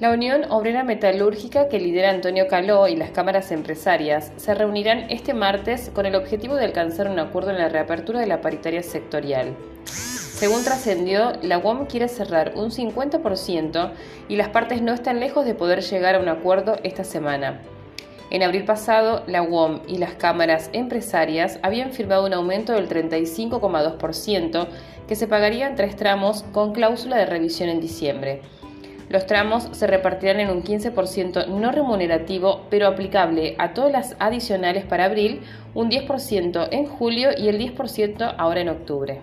La Unión Obrera Metalúrgica que lidera Antonio Caló y las cámaras empresarias se reunirán este martes con el objetivo de alcanzar un acuerdo en la reapertura de la paritaria sectorial. Según trascendió, la UOM quiere cerrar un 50% y las partes no están lejos de poder llegar a un acuerdo esta semana. En abril pasado, la UOM y las cámaras empresarias habían firmado un aumento del 35,2% que se pagaría en tres tramos con cláusula de revisión en diciembre. Los tramos se repartirán en un 15% no remunerativo, pero aplicable a todas las adicionales para abril, un 10% en julio y el 10% ahora en octubre.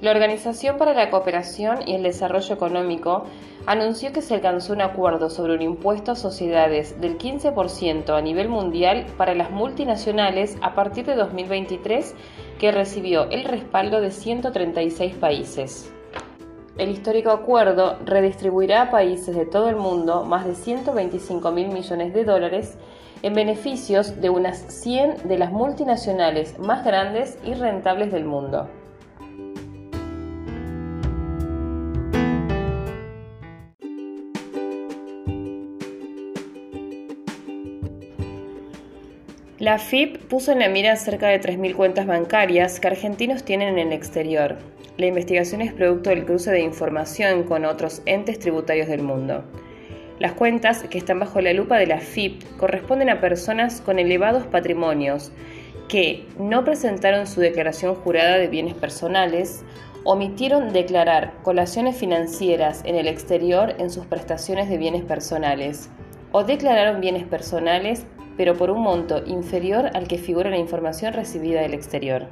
La Organización para la Cooperación y el Desarrollo Económico anunció que se alcanzó un acuerdo sobre un impuesto a sociedades del 15% a nivel mundial para las multinacionales a partir de 2023 que recibió el respaldo de 136 países. El histórico acuerdo redistribuirá a países de todo el mundo más de 125 mil millones de dólares en beneficios de unas 100 de las multinacionales más grandes y rentables del mundo. La FIP puso en la mira cerca de 3.000 cuentas bancarias que argentinos tienen en el exterior. La investigación es producto del cruce de información con otros entes tributarios del mundo. Las cuentas que están bajo la lupa de la FIP corresponden a personas con elevados patrimonios que no presentaron su declaración jurada de bienes personales, omitieron declarar colaciones financieras en el exterior en sus prestaciones de bienes personales o declararon bienes personales pero por un monto inferior al que figura la información recibida del exterior.